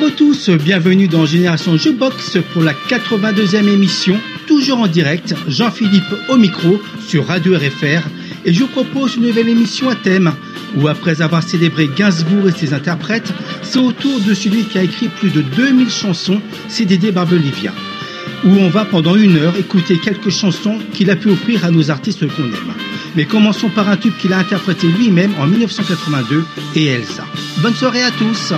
Vous tous, bienvenue dans Génération Jukebox pour la 82e émission, toujours en direct, Jean-Philippe au micro sur Radio RFR et je vous propose une nouvelle émission à thème où après avoir célébré Gainsbourg et ses interprètes, c'est au tour de celui qui a écrit plus de 2000 chansons, CDD Barbelivia, où on va pendant une heure écouter quelques chansons qu'il a pu offrir à nos artistes qu'on aime. Mais commençons par un tube qu'il a interprété lui-même en 1982 et Elsa. Bonne soirée à tous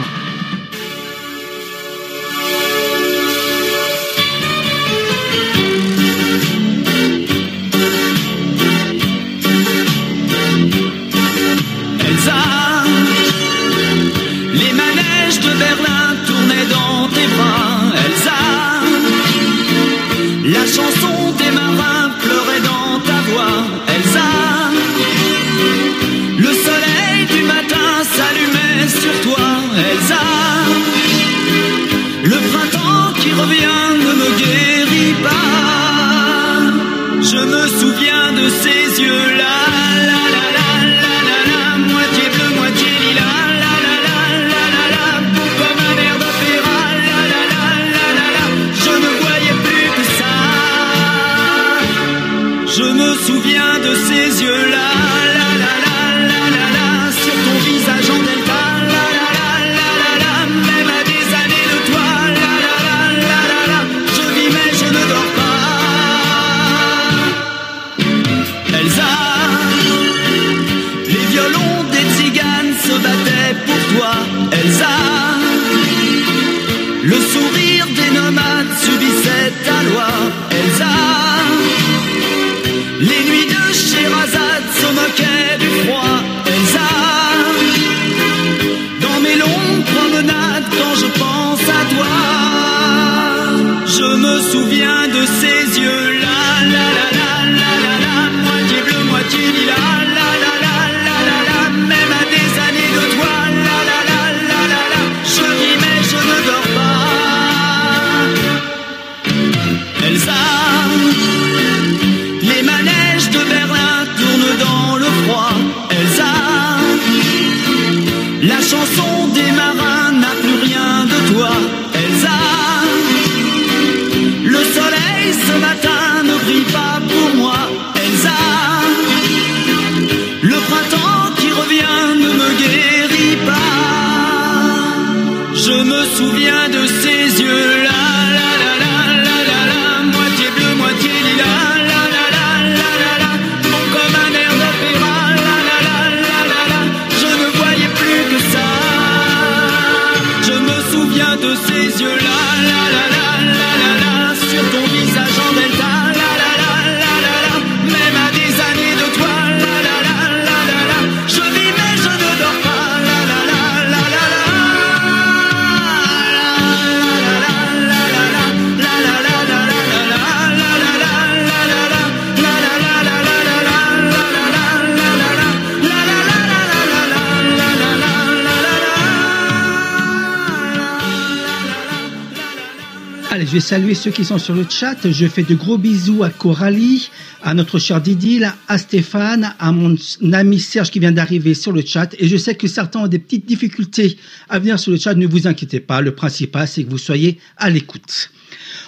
je vais saluer ceux qui sont sur le chat. Je fais de gros bisous à Coralie, à notre cher Didil, à Stéphane, à mon ami Serge qui vient d'arriver sur le chat. Et je sais que certains ont des petites difficultés à venir sur le chat. Ne vous inquiétez pas. Le principal, c'est que vous soyez à l'écoute.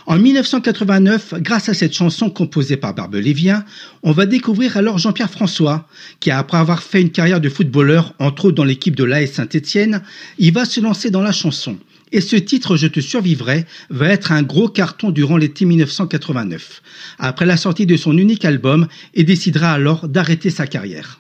En 1989, grâce à cette chanson composée par Barbelivien, on va découvrir alors Jean-Pierre François, qui après avoir fait une carrière de footballeur, entre autres dans l'équipe de l'AS Saint-Étienne, il va se lancer dans la chanson. Et ce titre Je te survivrai va être un gros carton durant l'été 1989, après la sortie de son unique album, et décidera alors d'arrêter sa carrière.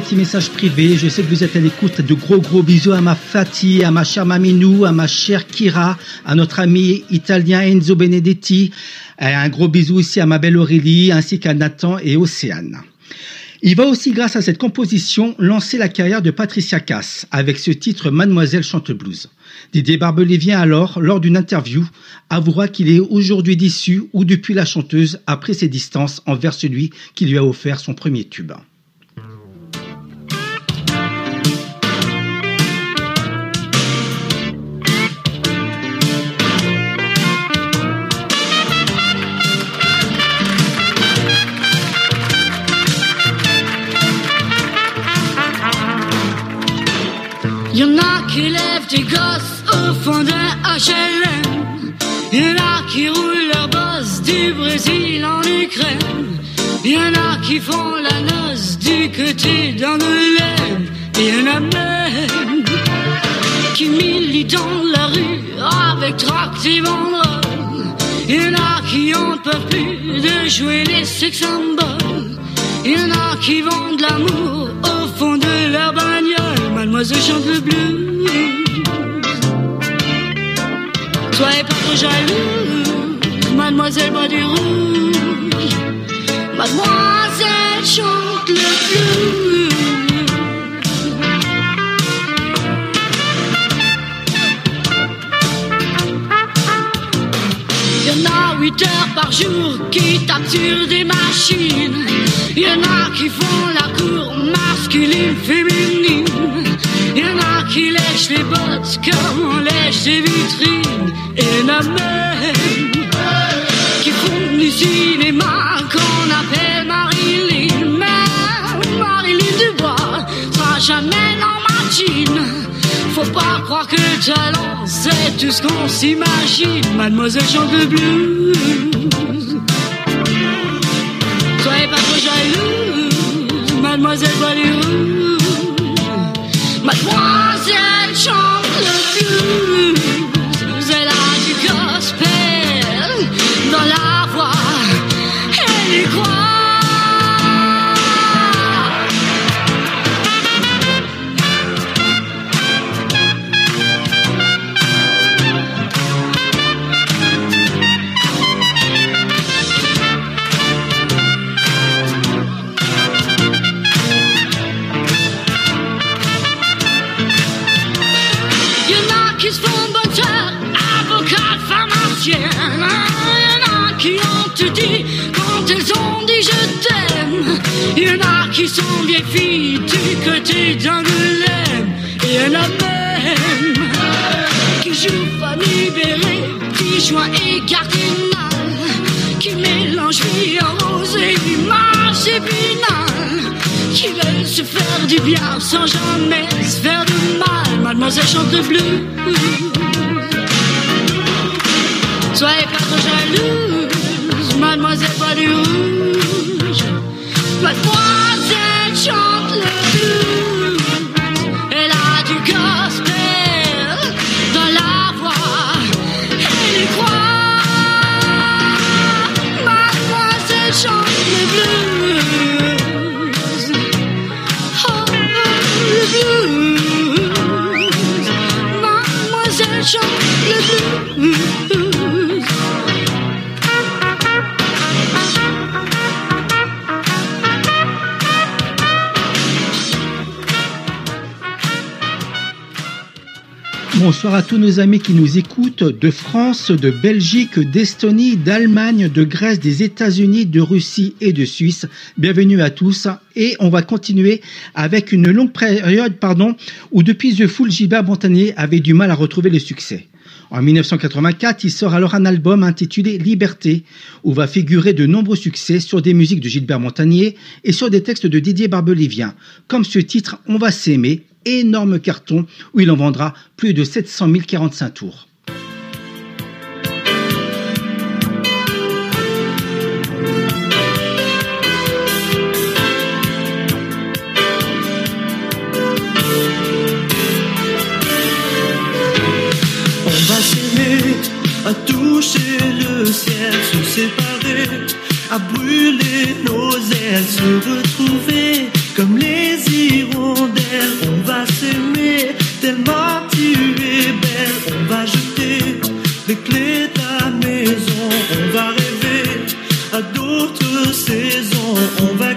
Petits messages privés. Je sais que vous êtes à l'écoute. De gros gros bisous à ma Fatih, à ma chère Maminou, à ma chère Kira, à notre ami italien Enzo Benedetti. Et un gros bisou aussi à ma belle Aurélie, ainsi qu'à Nathan et Océane. Il va aussi, grâce à cette composition, lancer la carrière de Patricia Cass avec ce titre Mademoiselle chante blues. Didier Barbelé vient alors, lors d'une interview, avouera qu'il est aujourd'hui déçu ou depuis la chanteuse après ses distances envers celui qui lui a offert son premier tube. Au fond d'un HLM. Y'en a qui roulent leur boss du Brésil en Ukraine. Y'en a qui font la noce du côté d'Angoulême. Y'en a même qui militent dans la rue avec tract et banderoles. Y'en a qui en peuvent plus de jouer les sex symboles. Y'en a qui vendent l'amour au fond de leur bagnole. Mademoiselle chante le blues. Soyez pas trop jaloux, mademoiselle boit du rouge. Mademoiselle chante le blues. Y'en a 8 heures par jour qui tapent sur des machines. Y'en a qui font la cour masculine, féminine. Y'en a qui lèchent les bottes comme on lèche des vitrines. Et y'en a même qui font du cinéma qu'on appelle Marilyn. Mais Marilyn Dubois sera jamais jean. Faut pas croire que le talent c'est tout ce qu'on s'imagine. Mademoiselle chante le blues. Soyez pas trop jalouse, mademoiselle rouge. Mademoiselle chante le blues. Sont vieilles filles du côté d'Angoulême. Et y'en a même qui jouent Fanny Béré, qui joint et cardinal. Qui mélangent vie rose et image épinal. Qui veulent se faire du bien sans jamais se faire du mal. Mademoiselle chante le blues. Soyez pas trop jaloux, mademoiselle pas du rouge. Mademoiselle chante le blues. Elle a du gospel dans la voix. Elle y croit. Mademoiselle chante le blues. Oh, le blues. Mademoiselle chante le blues. Bonsoir à tous nos amis qui nous écoutent de France, de Belgique, d'Estonie, d'Allemagne, de Grèce, des États-Unis, de Russie et de Suisse. Bienvenue à tous et on va continuer avec une longue période pardon, où depuis The Fool, Gilbert Montagnier avait du mal à retrouver le succès. En 1984, il sort alors un album intitulé Liberté, où va figurer de nombreux succès sur des musiques de Gilbert Montagnier et sur des textes de Didier Barbelivien, comme ce titre On va s'aimer, énorme carton où il en vendra plus de 700 045 tours. On va s'aimer, à toucher le ciel, se séparer, à brûler nos ailes, se retrouver comme les hirondelles. S'aimer, tellement tu es belle. On va jeter les clés de la maison, on va rêver à d'autres saisons. On va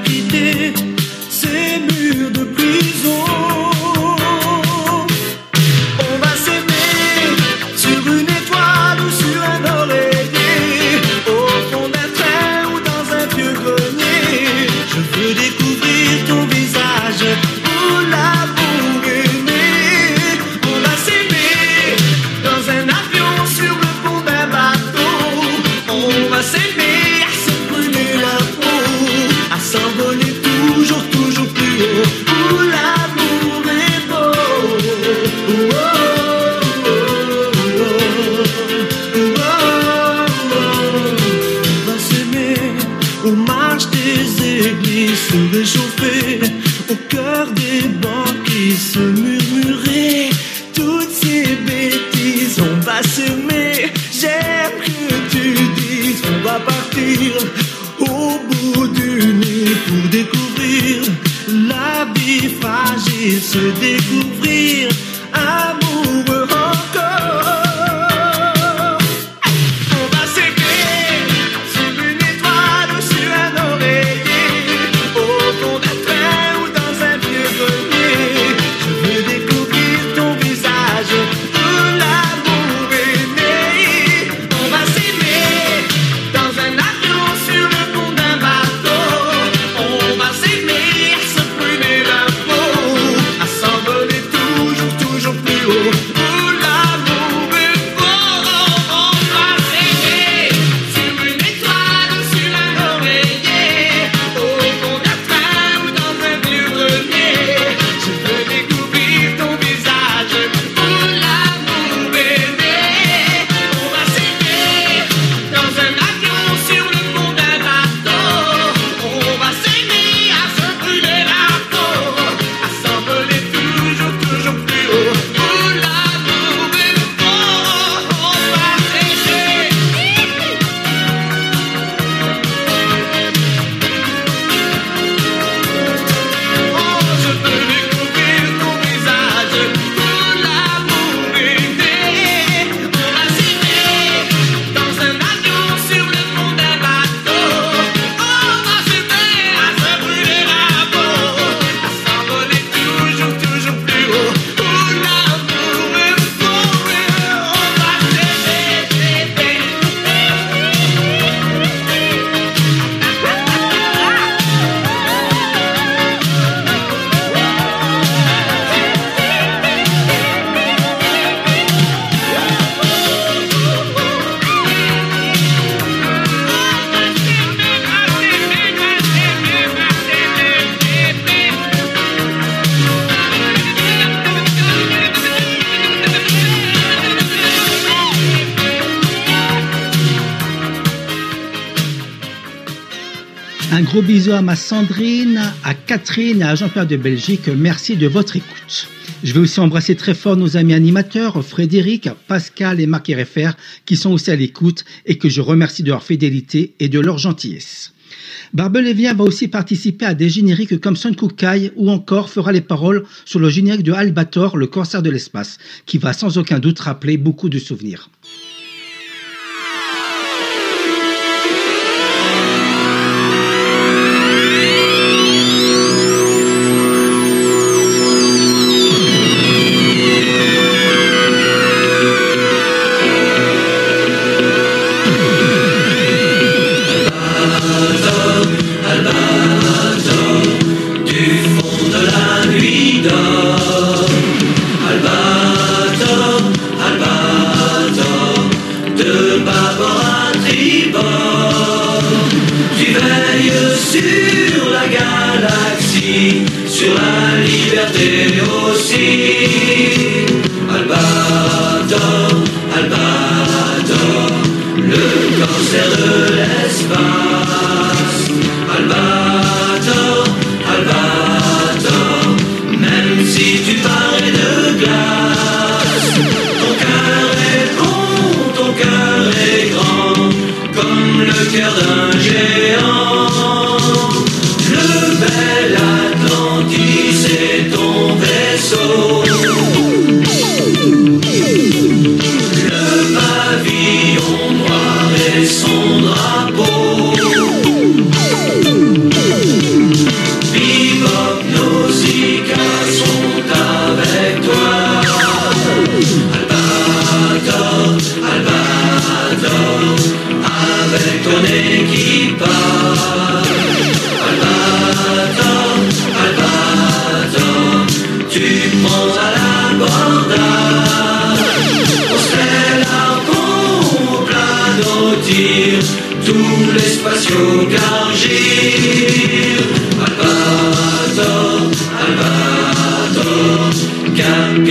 se découvrir à Sandrine, à Catherine et à Jean-Pierre de Belgique. Merci de votre écoute. Je vais aussi embrasser très fort nos amis animateurs, Frédéric, Pascal et Marc RFR, qui sont aussi à l'écoute et que je remercie de leur fidélité et de leur gentillesse. Barbelevien va aussi participer à des génériques comme Son Kukai ou encore fera les paroles sur le générique de Albator, le cancer de l'espace, qui va sans aucun doute rappeler beaucoup de souvenirs.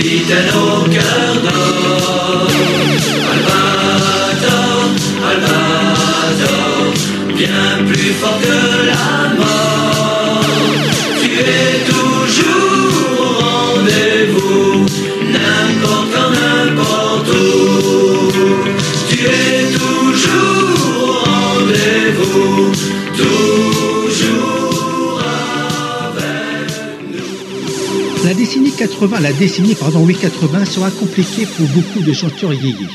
Capitaine au cœur d'or. 80, la décennie pardon, oui 80 sera compliquée pour beaucoup de chanteurs yéyés.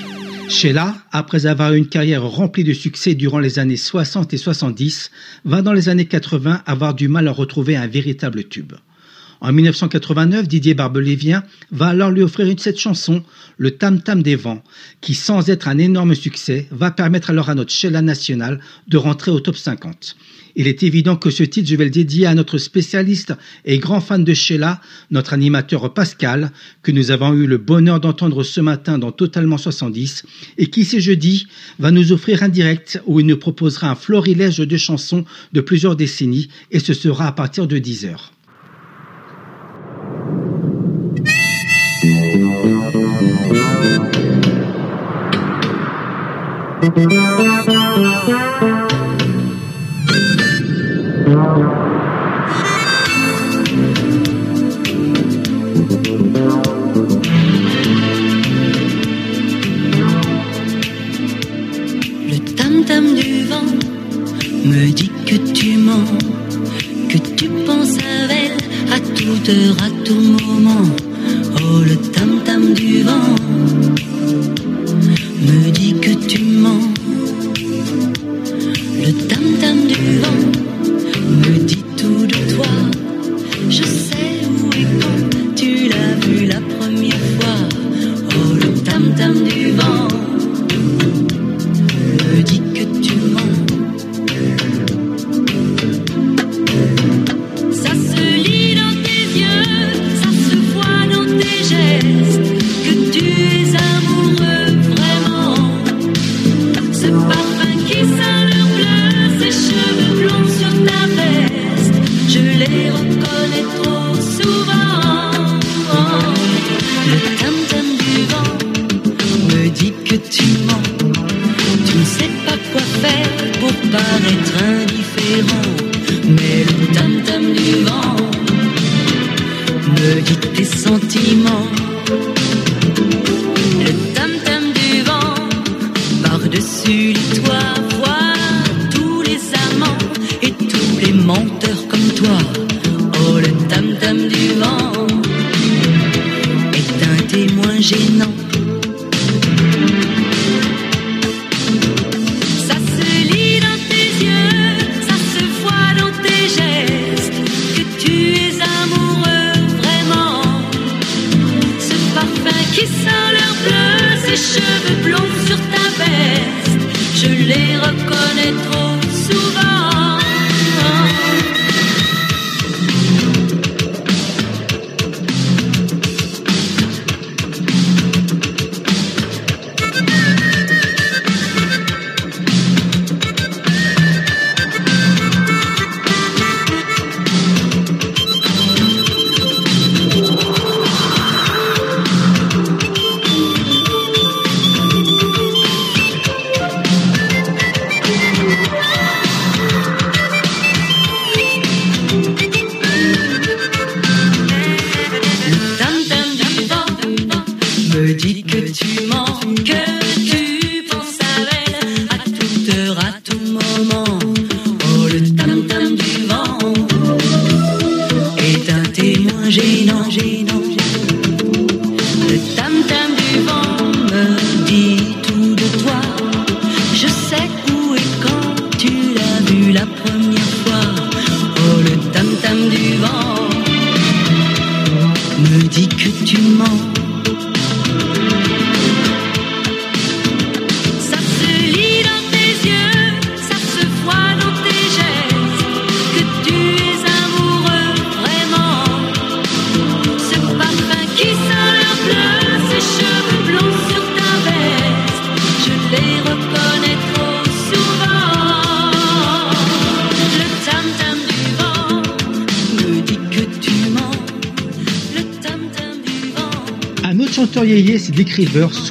Sheila, après avoir eu une carrière remplie de succès durant les années 60 et 70, va dans les années 80 avoir du mal à retrouver un véritable tube. En 1989, Didier Barbelivien va alors lui offrir une cette chanson, Le Tam Tam des Vents, qui, sans être un énorme succès, va permettre alors à notre Sheila nationale de rentrer au top 50. Il est évident que ce titre, je vais le dédier à notre spécialiste et grand fan de Sheila, notre animateur Pascal, que nous avons eu le bonheur d'entendre ce matin dans Totalement 70, et qui, ce jeudi, va nous offrir un direct où il nous proposera un florilège de chansons de plusieurs décennies, et ce sera à partir de 10 heures. Le tam-tam me dit que tu mens,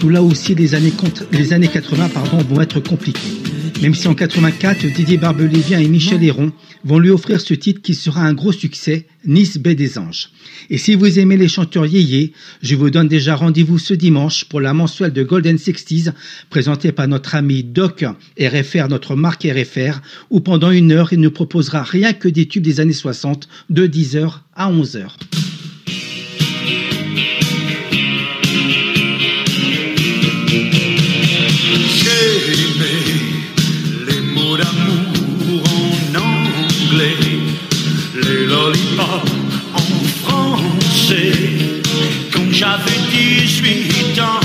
où là aussi les années, les années 80 pardon, vont être compliquées. Même si en 84, Didier Barbelivien et Michel Héron vont lui offrir ce titre qui sera un gros succès, Nice Baie des Anges. Et si vous aimez les chanteurs yéyés, je vous donne déjà rendez-vous ce dimanche pour la mensuelle de Golden Sixties, présentée par notre ami Doc RFR, notre marque RFR, où pendant une heure, il ne proposera rien que des tubes des années 60, de 10h à 11h. J'avais 18 ans.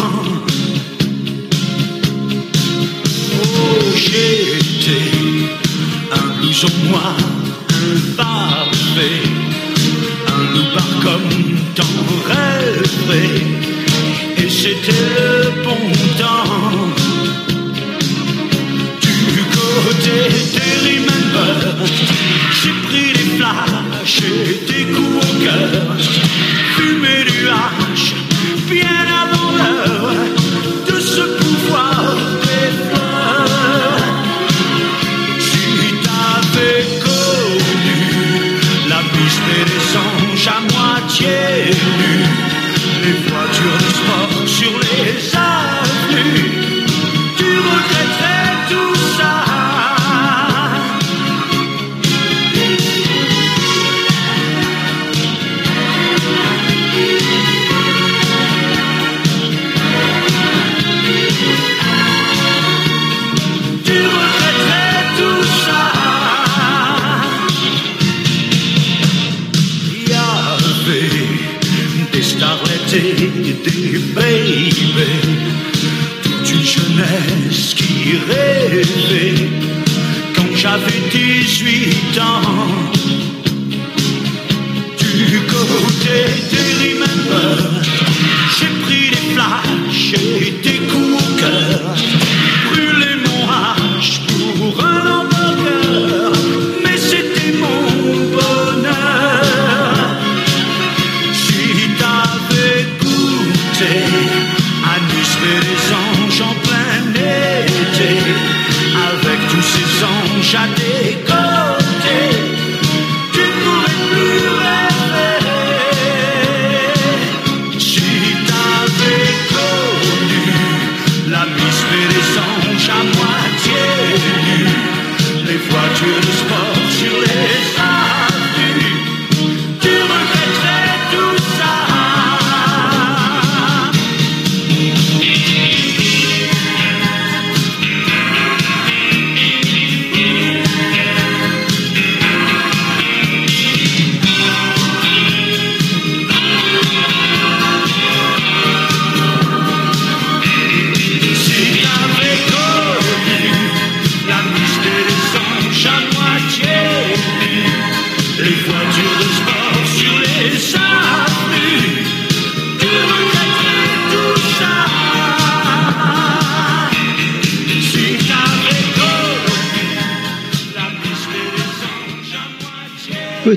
Oh, j'étais un blouson noir, un parfait, un loupard comme t'en rêverais, et c'était le bon temps. Du côté des Remember, j'ai pris flashs et des coups au cœur, fumé du hache, bien avant l'heure de ce pouvoir des fleurs. Si t'avais connu la piste des anges à moitié quand j'avais 18 ans. Du côté des Remember, j'ai pris des flashs et des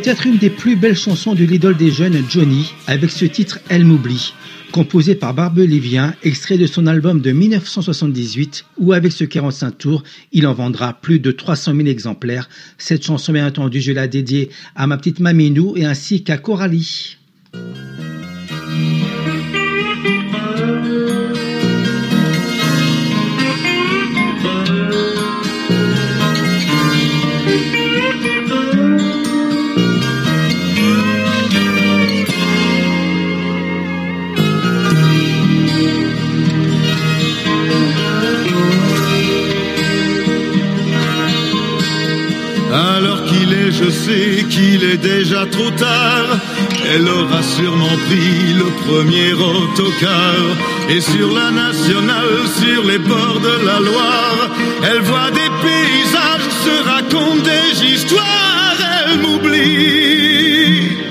Peut-être une des plus belles chansons de l'idole des jeunes, Johnny, avec ce titre Elle m'oublie, composé par Barbe Livien, extrait de son album de 1978, où avec ce 45 tours, il en vendra plus de 300 000 exemplaires. Cette chanson, bien entendu, je la dédiée à ma petite Maminou et ainsi qu'à Coralie. Je sais qu'il est déjà trop tard. Elle aura sûrement pris le premier autocar. Et sur la nationale, sur les bords de la Loire, elle voit des paysages, se raconte des histoires. Elle m'oublie.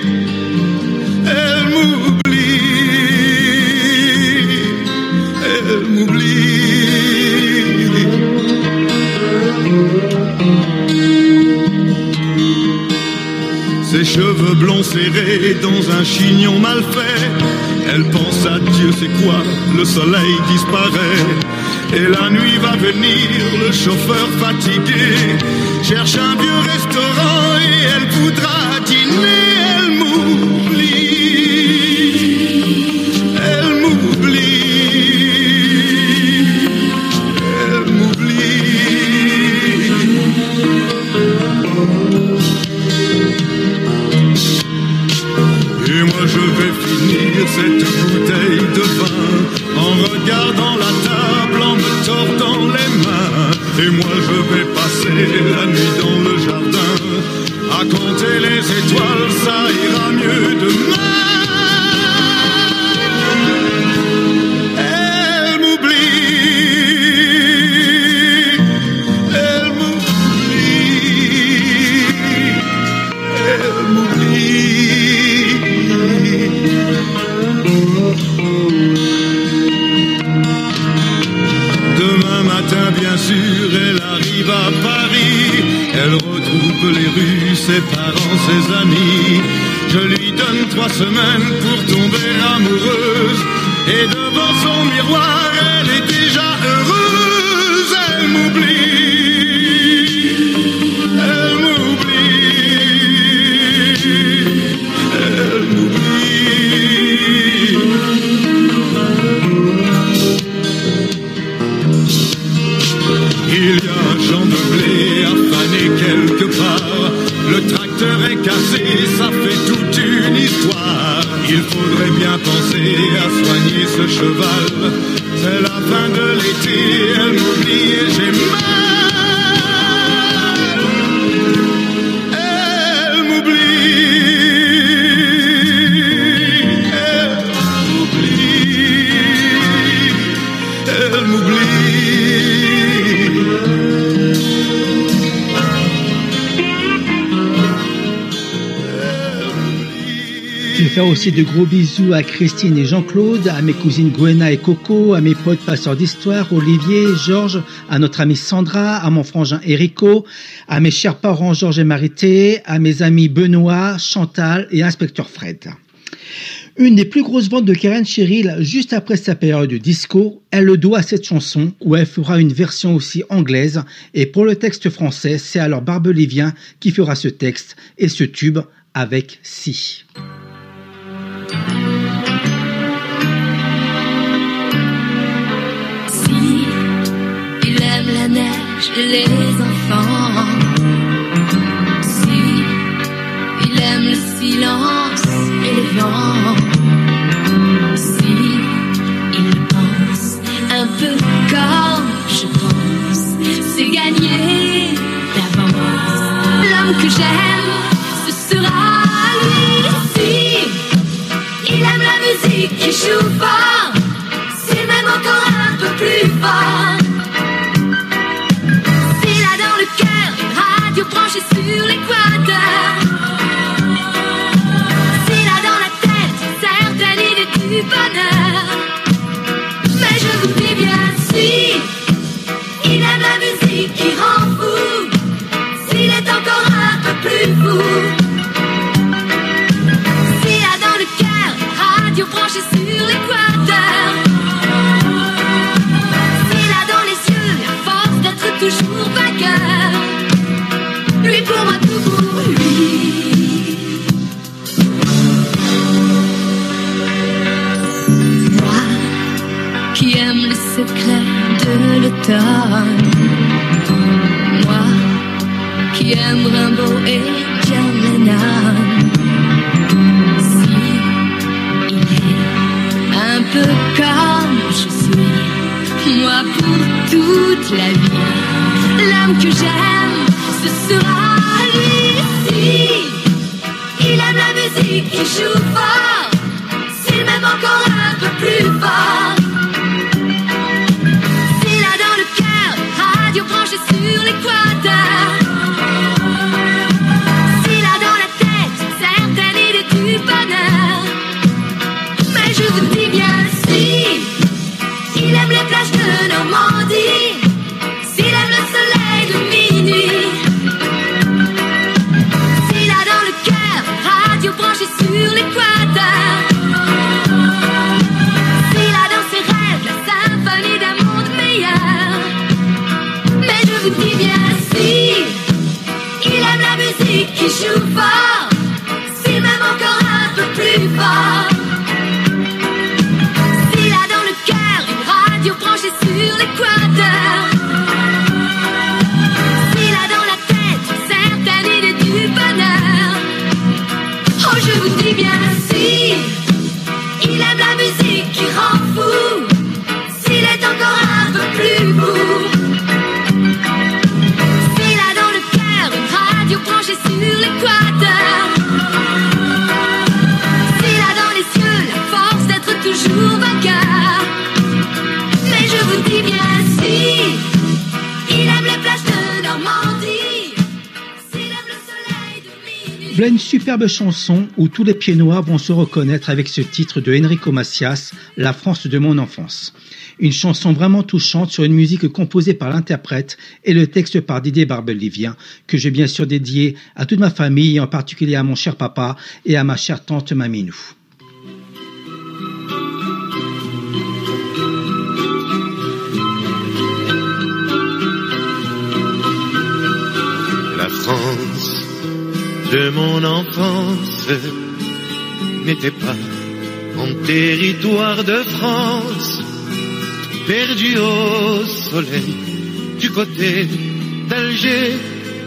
Un chignon mal fait. Elle pense à Dieu, c'est quoi Le soleil disparaît. Et la nuit va venir, le chauffeur fatigué cherche un vieux restaurant et elle voudra dîner. Elle m'oublie. Cette bouteille de vin en regardant la table, en me tordant les mains. Et moi je vais passer la nuit dans le jardin à compter les étoiles, ses amis. Je lui donne trois semaines pour tomber amoureuse. Et devant son miroir, elle est déjà heureuse. Elle m'oublie. Elle m'oublie. Elle m'oublie. Il y a un champ de blé faner quelque part. Ce cheval. Aussi de gros bisous à Christine et Jean-Claude, à mes cousines Gwena et Coco, à mes potes passeurs d'histoire, Olivier, Georges, à notre amie Sandra, à mon frangin Erico, à mes chers parents Georges et Marité, à mes amis Benoît, Chantal et Inspecteur Fred. Une des plus grosses ventes de Karen Cheryl juste après sa période de disco, elle le doit à cette chanson où elle fera une version aussi anglaise et pour le texte français, c'est alors Barbelivien qui fera ce texte et ce tube avec Si. Si il aime la neige et les enfants. Si il aime le silence et le vent. Si il pense un peu comme je pense, c'est gagné d'avance. L'homme que j'aime, S'il a dans la tête, certes, elle est du bonheur. Mais je vous dis bien, si, il aime la musique qui rend fou, s'il est encore un peu plus fou. S'il a dans le cœur, radio branché sur l'équateur. S'il a dans les yeux, force d'être toujours vainqueur. Moi qui aime Rimbaud et John. Si il est un peu comme je suis, moi pour toute la vie, l'homme que j'aime, ce sera lui. Si il aime la musique, il joue fort, s'il m'aime encore un peu plus fort. un'equata Voilà une superbe chanson où tous les pieds noirs vont se reconnaître avec ce titre de Enrico Macias, La France de mon enfance. Une chanson vraiment touchante sur une musique composée par l'interprète et le texte par Didier Barbelivien, que j'ai bien sûr dédié à toute ma famille, en particulier à mon cher papa et à ma chère tante Maminou. De mon enfance n'était pas en territoire de France, perdu au soleil du côté d'Alger.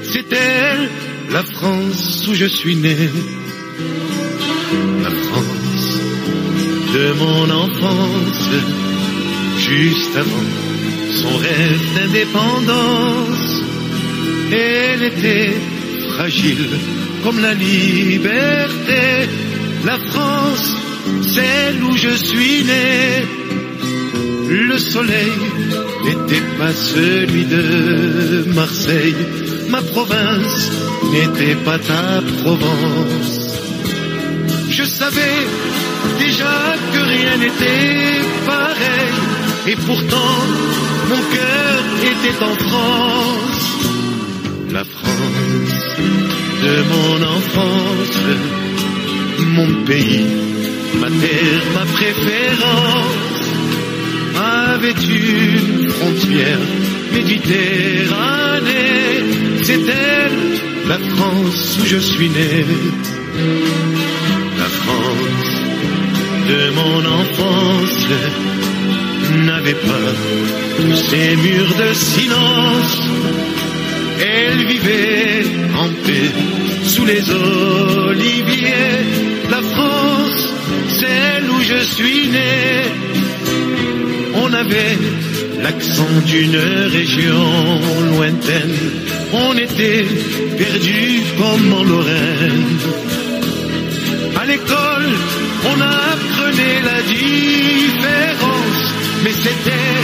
C'était la France où je suis né. La France de mon enfance, juste avant son rêve d'indépendance. Elle était fragile comme la liberté. La France, celle où je suis né. Le soleil n'était pas celui de Marseille. Ma province n'était pas ta Provence. Je savais déjà que rien n'était pareil. Et pourtant, mon cœur était en France. La France de mon enfance, mon pays, ma terre, ma préférence, avait une frontière méditerranée. C'est elle, la France où je suis né. La France de mon enfance n'avait pas tous ces murs de silence. Elle vivait en paix sous les oliviers. La France, celle où je suis né. On avait l'accent d'une région lointaine. On était perdus comme en Lorraine. À l'école, on apprenait la différence, mais c'était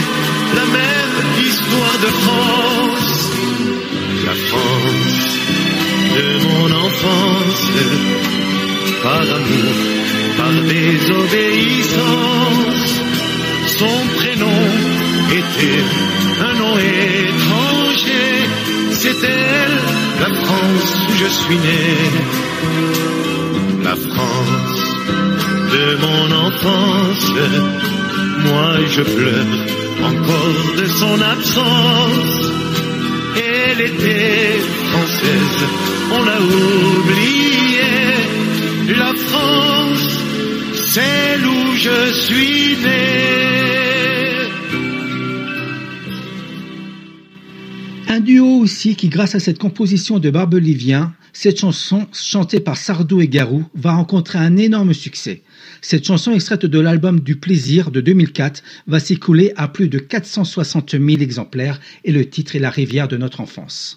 la même histoire de France. La France de mon enfance, par amour, par désobéissance, son prénom était un nom étranger. C'est elle, la France où je suis né. La France de mon enfance. Moi je pleure encore de son absence. Elle était française, on l'a oublié. La France, c'est où je suis né. Duo aussi qui, grâce à cette composition de Barbelivien, cette chanson, chantée par Sardou et Garou, va rencontrer un énorme succès. Cette chanson, extraite de l'album Du Plaisir de 2004, va s'écouler à plus de 460 000 exemplaires et le titre est La rivière de notre enfance.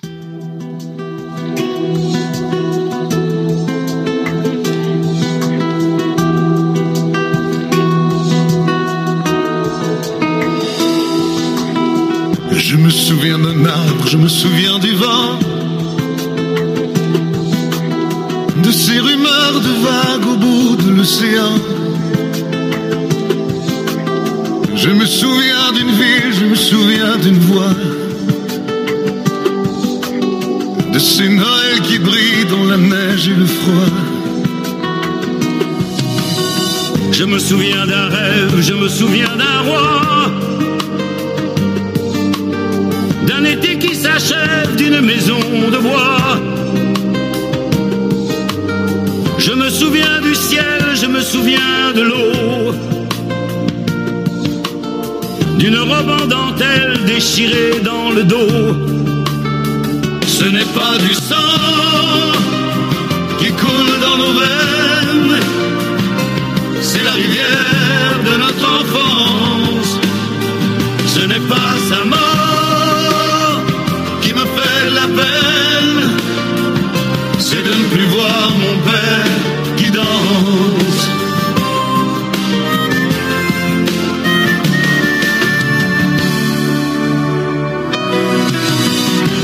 Je me souviens du vent, de ces rumeurs de vagues au bout de l'océan. Je me souviens d'une ville, je me souviens d'une voix, de ces Noëls qui brillent dans la neige et le froid. Je me souviens d'un rêve, je me souviens d'un roi d'un été d'une maison de bois. Je me souviens du ciel, je me souviens de l'eau, d'une robe en dentelle déchirée dans le dos. Ce n'est pas du sang qui coule dans nos veines, mon père qui danse.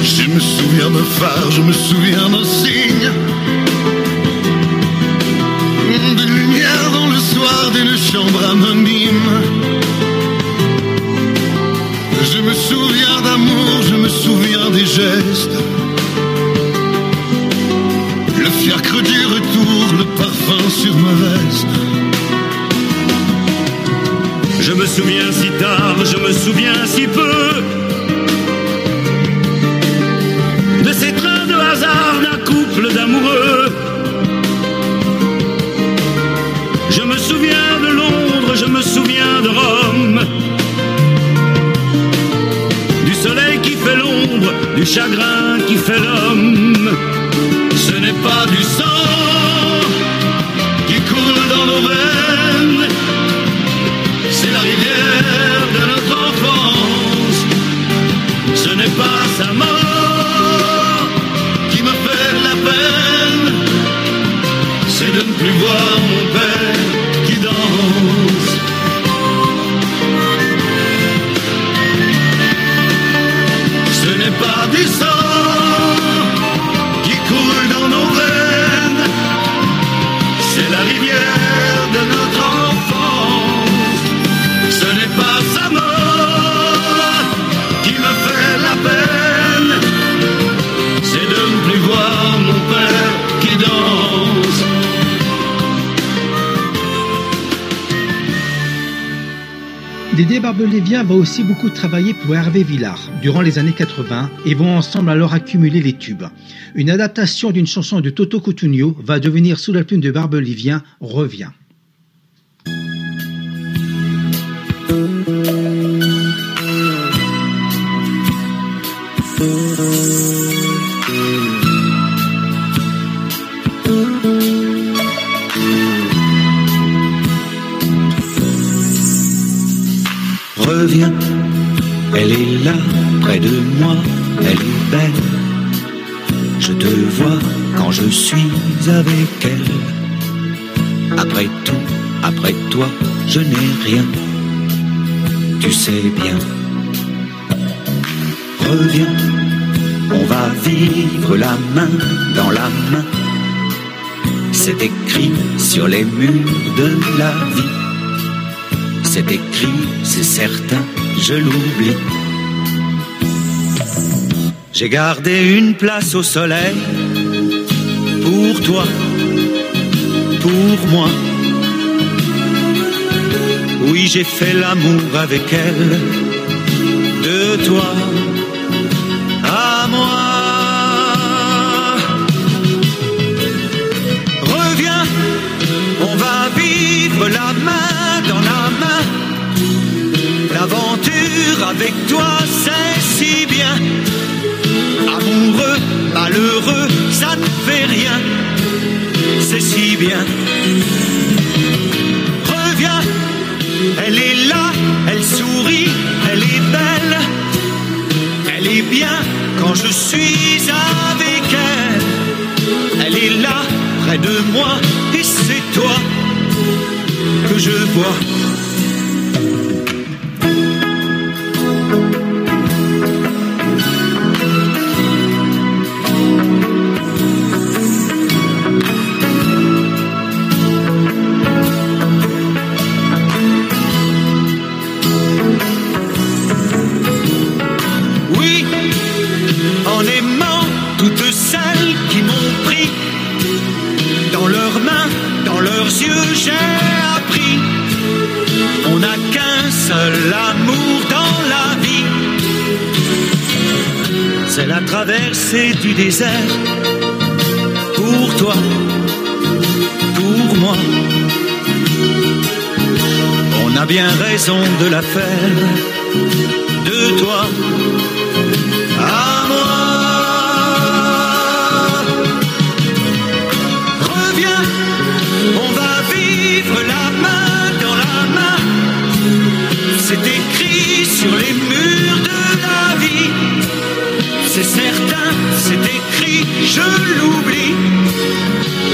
Je me souviens d'un phare, je me souviens d'un signe, d'une lumière dans le soir d'une chambre anonyme. Je me souviens d'amour, je me souviens des gestes. Fiacre du retour, le parfum sur ma veste. Je me souviens si tard, je me souviens si peu. Beaucoup travailler pour Hervé Villard durant les années 80 et vont ensemble alors accumuler les tubes. Une adaptation d'une chanson de Toto Cutugno va devenir sous la plume de Barbelivien Revient. Tu sais bien. Reviens, on va vivre la main dans la main. C'est écrit sur les murs de la vie. C'est écrit, c'est certain, je l'oublie. J'ai gardé une place au soleil pour toi, pour moi. Oui, j'ai fait l'amour avec elle. De toi à moi. Reviens, on va vivre la main dans la main. L'aventure avec toi, c'est si bien. Amoureux, malheureux, ça ne fait rien. C'est si bien. Elle est là, elle sourit, elle est belle. Elle est bien quand je suis avec elle. Elle est là, près de moi, et c'est toi que je vois. Traversée du désert. Pour toi, pour moi. On a bien raison de la faire. De toi je l'oublie.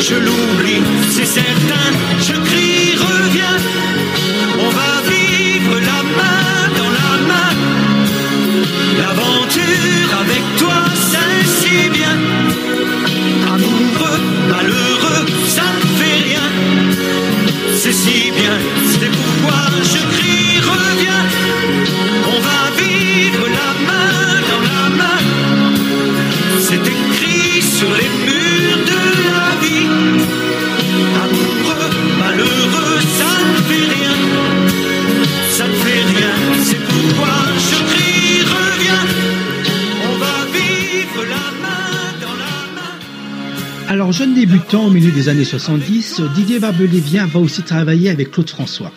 Je l'oublie, c'est certain, je crie, reviens. On va vivre la main dans la main. L'aventure avec toi, c'est si bien. Amoureux, malheureux, ça ne fait rien. C'est si bien, c'est pourquoi je crie, jeune débutant au milieu des années 70, Didier Barbelivien va aussi travailler avec Claude François.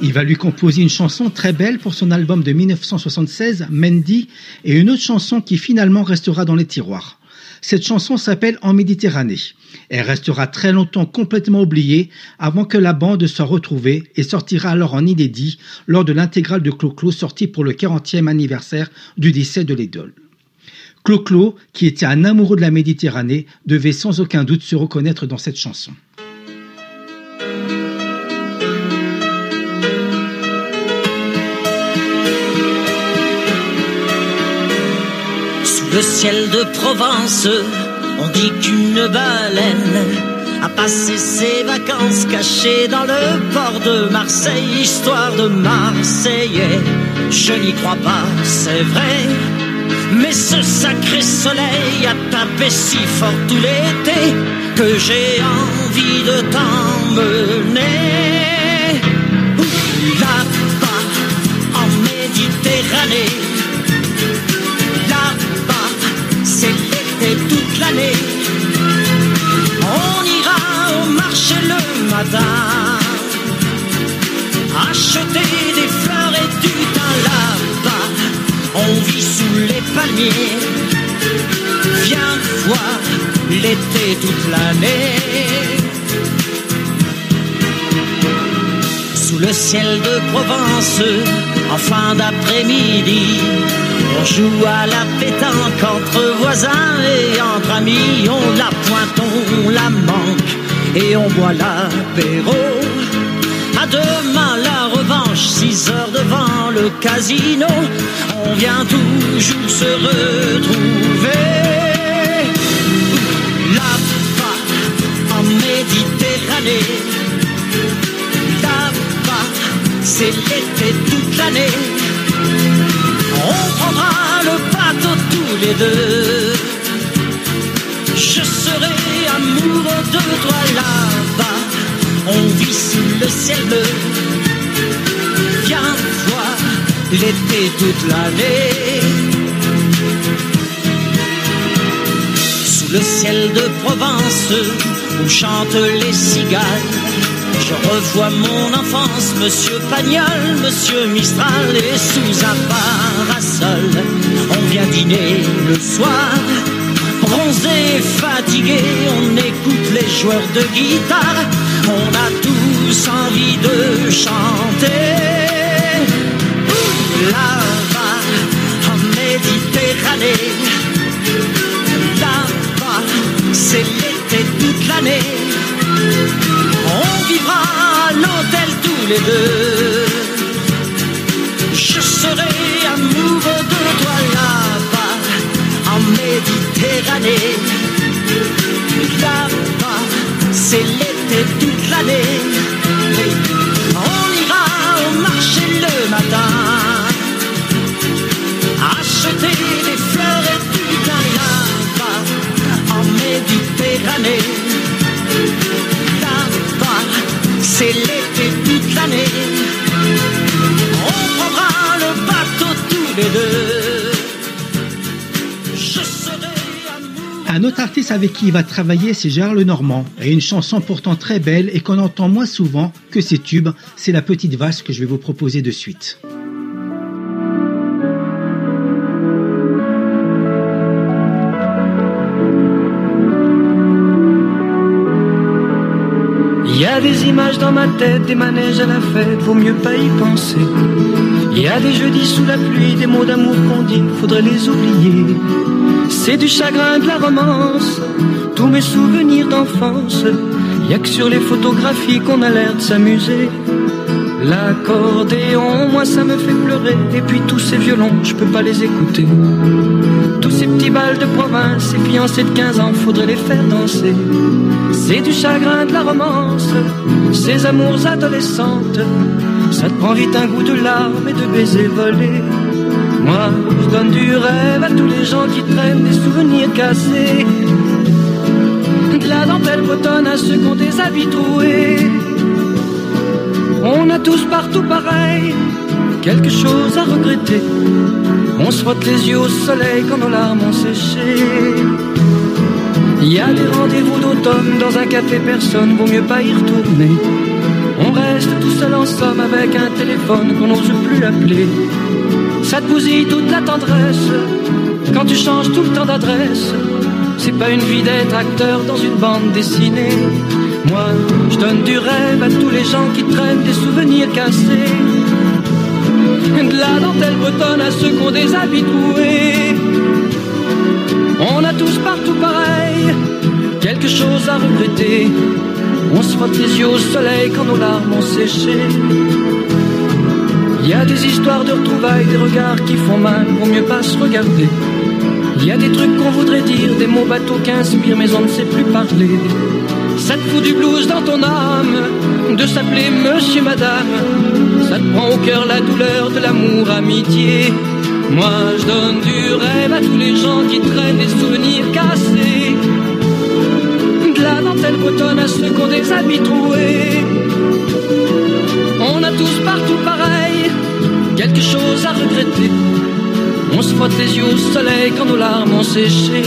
Il va lui composer une chanson très belle pour son album de 1976, Mendy, et une autre chanson qui finalement restera dans les tiroirs. Cette chanson s'appelle En Méditerranée. Elle restera très longtemps complètement oubliée avant que la bande soit retrouvée et sortira alors en inédit lors de l'intégrale de Clo-Clo sortie pour le 40e anniversaire du décès de l'idole. Clo-Clo, qui était un amoureux de la Méditerranée, devait sans aucun doute se reconnaître dans cette chanson. Sous le ciel de Provence, on dit qu'une baleine a passé ses vacances cachées dans le port de Marseille, histoire de Marseillais. Je n'y crois pas, c'est vrai. Mais ce sacré soleil a tapé si fort tout l'été que j'ai envie de t'emmener là-bas en Méditerranée. Là-bas, c'est l'été toute l'année. On ira au marché le matin, acheter des fleurs et du thym là-bas. On vit sous les palmiers, viens voir l'été toute l'année. Sous le ciel de Provence, en fin d'après-midi, on joue à la pétanque entre voisins et entre amis. On la pointe, on la manque et on boit l'apéro. À demain la revanche, 6 heures devant le casino. On vient toujours se retrouver. Là-bas, en Méditerranée. Là-bas, c'est l'été toute l'année. On prendra le bateau tous les deux. Je serai amoureux de toi là-bas. On vit sous le ciel bleu. L'été toute l'année. Sous le ciel de Provence où chantent les cigales, je revois mon enfance, Monsieur Pagnol, Monsieur Mistral, et sous un parasol, on vient dîner le soir. Bronzé, fatigué, on écoute les joueurs de guitare, on a tous envie de chanter. Là-bas, en Méditerranée, là-bas, c'est l'été toute l'année. On vivra à l'hôtel tous les deux. Je serai amoureux de toi là-bas, en Méditerranée. Là-bas, c'est l'été toute l'année. Un autre artiste avec qui il va travailler, c'est Gérard Lenormand. Et une chanson pourtant très belle et qu'on entend moins souvent que ses tubes, c'est La Petite Vache que je vais vous proposer de suite. Des images dans ma tête, des manèges à la fête, vaut mieux pas y penser. Il y a des jeudis sous la pluie, des mots d'amour qu'on dit, faudrait les oublier. C'est du chagrin, de la romance, tous mes souvenirs d'enfance. Y a que sur les photographies qu'on a l'air de s'amuser. L'accordéon, moi ça me fait pleurer, et puis tous ces violons, je peux pas les écouter. Tous ces petits balles de province, ces fiancés de 15 ans, faudrait les faire danser. C'est du chagrin, de la romance, ces amours adolescentes. Ça te prend vite un goût de larmes et de baisers volés. Moi, je donne du rêve à tous les gens qui traînent des souvenirs cassés. De la dentelle bretonne à ceux qui ont des habits troués. On a tous partout pareil, quelque chose à regretter. On se frotte les yeux au soleil quand nos larmes ont séché. Il y a des rendez-vous d'automne dans un café, personne, vaut mieux pas y retourner. On reste tout seul en somme avec un téléphone qu'on n'ose plus appeler. Ça te bousille toute la tendresse quand tu changes tout le temps d'adresse. C'est pas une vie d'être acteur dans une bande dessinée. Moi, je donne du rêve à tous les gens qui traînent des souvenirs cassés. De la dentelle bretonne à ceux qui ont des. On a tous partout pareil, quelque chose à regretter. On se frotte les yeux au soleil quand nos larmes ont séché. Il y a des histoires de retrouvailles, des regards qui font mal, vaut mieux pas se regarder. Il y a des trucs qu'on voudrait dire, des mots bateaux qui mais on ne sait plus parler. Ça te fout du blues dans ton âme, de s'appeler monsieur, madame. Au cœur la douleur de l'amour, amitié. Moi, je donne du rêve à tous les gens qui traînent des souvenirs cassés. De la dentelle bretonne à ceux qui ont des habits troués. On a tous partout pareil, quelque chose à regretter. On se frotte les yeux au soleil quand nos larmes ont séché.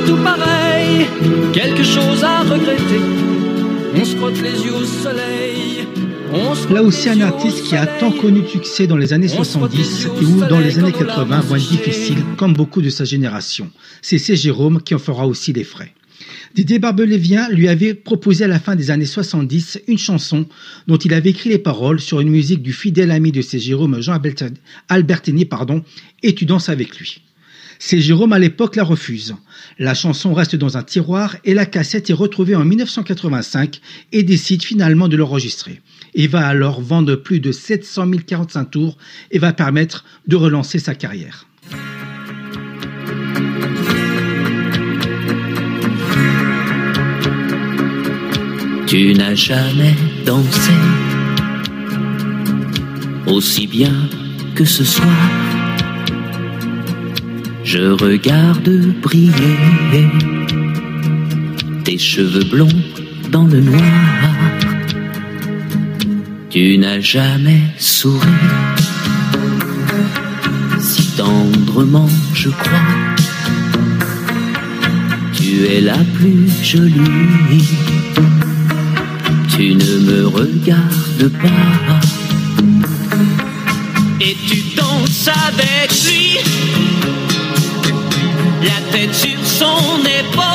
Partout pareil, quelque chose à regretter. On se frotte les yeux au soleil. Là aussi un artiste qui a tant connu de succès dans les années On se frotte 70 les yeux au et où dans les années quand nos 80 larmes vont être séchées. difficiles comme beaucoup de sa génération. C'est C. Jérôme qui en fera aussi les frais. Didier Barbelivien lui avait proposé à la fin des années 70 une chanson dont il avait écrit les paroles sur une musique du fidèle ami de C. Jérôme, Jean Albertini- Albertini, pardon, et tu danses avec lui. C. Jérôme à l'époque la refuse. La chanson reste dans un tiroir et la cassette est retrouvée en 1985 et décide finalement de l'enregistrer. Il va alors vendre plus de 700 045 tours et va permettre de relancer sa carrière. Tu n'as jamais dansé aussi bien que ce soir. Je regarde briller tes cheveux blonds dans le noir. Tu n'as jamais souri si tendrement, je crois. Tu es la plus jolie. Tu ne me regardes pas. Et tu danses avec lui, la tête sur son épaule.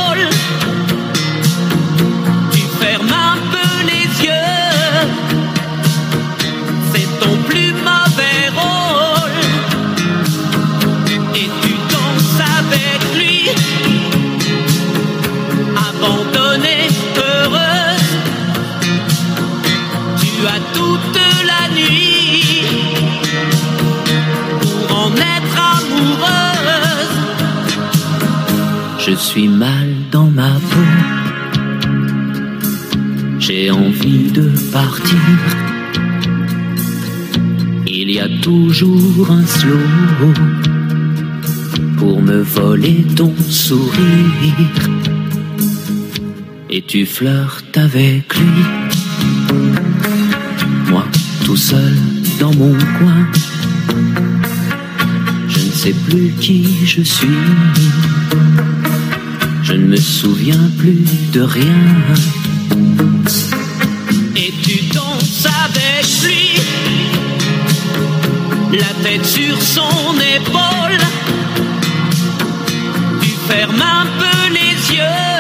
Je suis mal dans ma peau. J'ai envie de partir. Il y a toujours un slow pour me voler ton sourire. Et tu flirtes avec lui. Moi, tout seul dans mon coin. Je ne sais plus qui je suis. Je ne me souviens plus de rien. Et tu danses avec lui, la tête sur son épaule. Tu fermes un peu les yeux,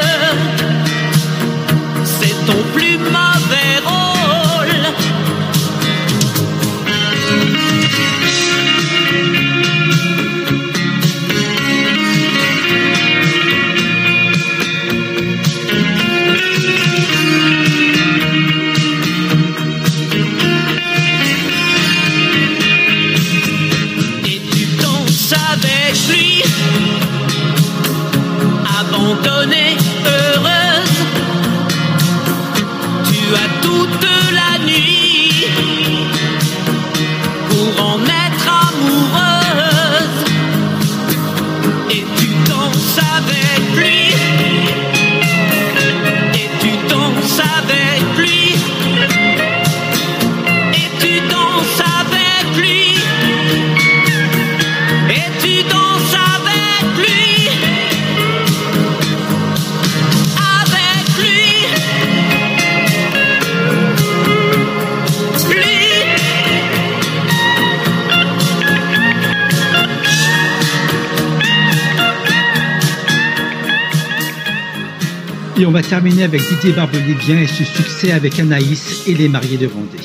on va terminer avec Didier Barbelivien et ce succès avec Anaïs et les mariés de Vendée.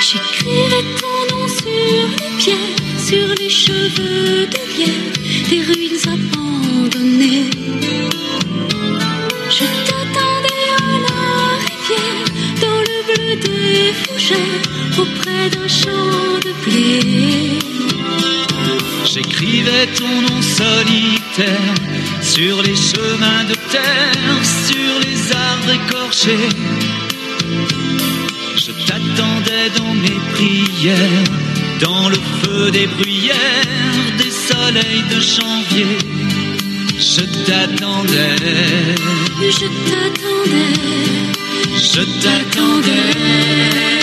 J'écrirai ton nom sur les pierres, sur les cheveux de lierre, des ruines abandonnées. Je t'attendais à la rivière, dans le bleu des fougères, auprès d'un champ de blé. J'écrivais ton nom solitaire sur les chemins de terre, sur les arbres écorchés. Je t'attendais dans mes prières, dans le feu des bruyères, des soleils de janvier. Je t'attendais, Je t'attendais, je t'attendais.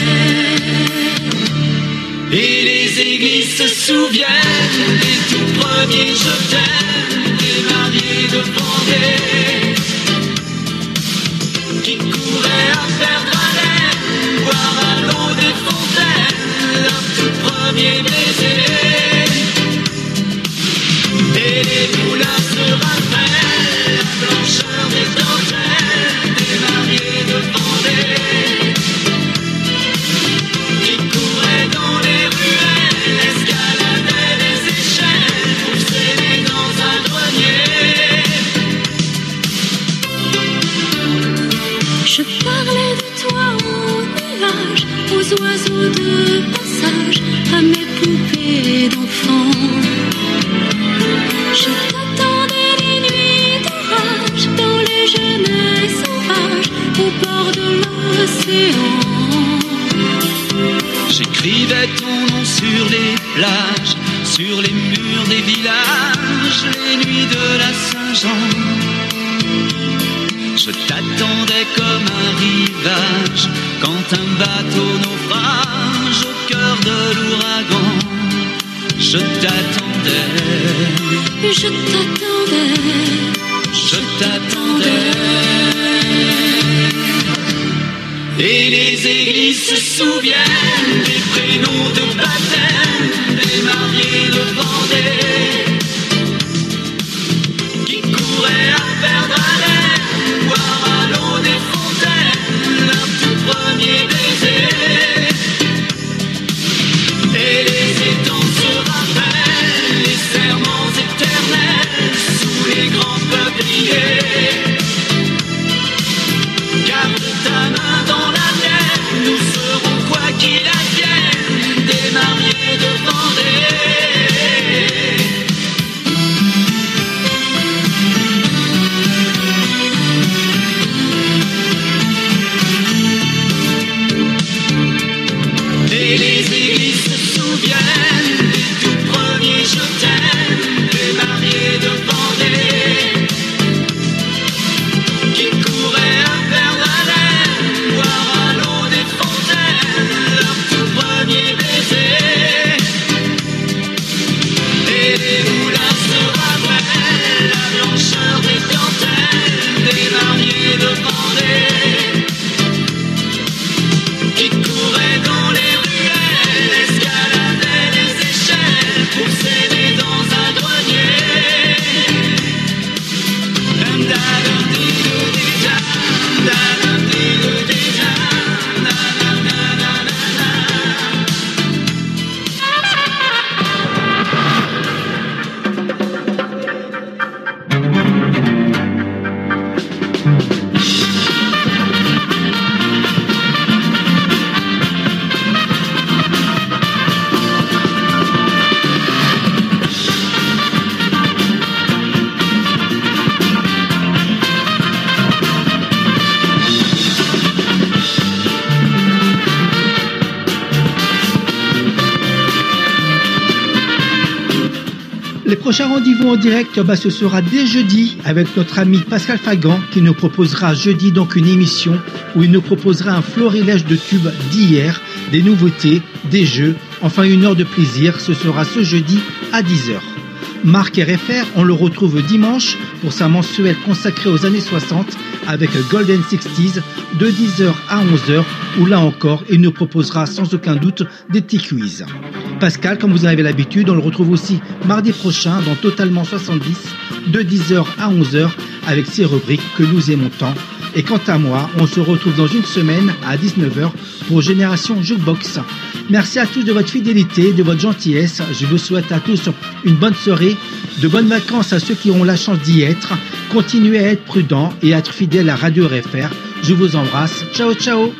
Et les églises se souviennent des tout premiers je t'aime, des mariés de Vendée l'océan. J'écrivais ton nom sur les plages, sur les murs des villages, les nuits de la Saint-Jean. Je t'attendais comme un rivage quand un bateau naufrage au cœur de l'ouragan. Je t'attendais, Je t'attendais, je t'attendais. Et les églises se souviennent des prénoms de rendez-vous en direct, bah, ce sera dès jeudi avec notre ami Pascal Fagan qui nous proposera jeudi donc une émission où il nous proposera un florilège de tubes d'hier, des nouveautés, des jeux, enfin une heure de plaisir. Ce sera ce jeudi à 10h. Marc RFR, on le retrouve dimanche pour sa mensuelle consacrée aux années 60 avec Golden 60s de 10h à 11h où là encore il nous proposera sans aucun doute des petits quiz. Pascal, comme vous en avez l'habitude, on le retrouve aussi mardi prochain dans Totalement 70 de 10h à 11h avec ses rubriques que nous aimons tant. Et quant à moi, on se retrouve dans une semaine à 19h pour Génération Jukebox. Merci à tous de votre fidélité, de votre gentillesse. Je vous souhaite à tous une bonne soirée, de bonnes vacances à ceux qui ont la chance d'y être. Continuez à être prudents et à être fidèles à Radio RFR. Je vous embrasse. Ciao, ciao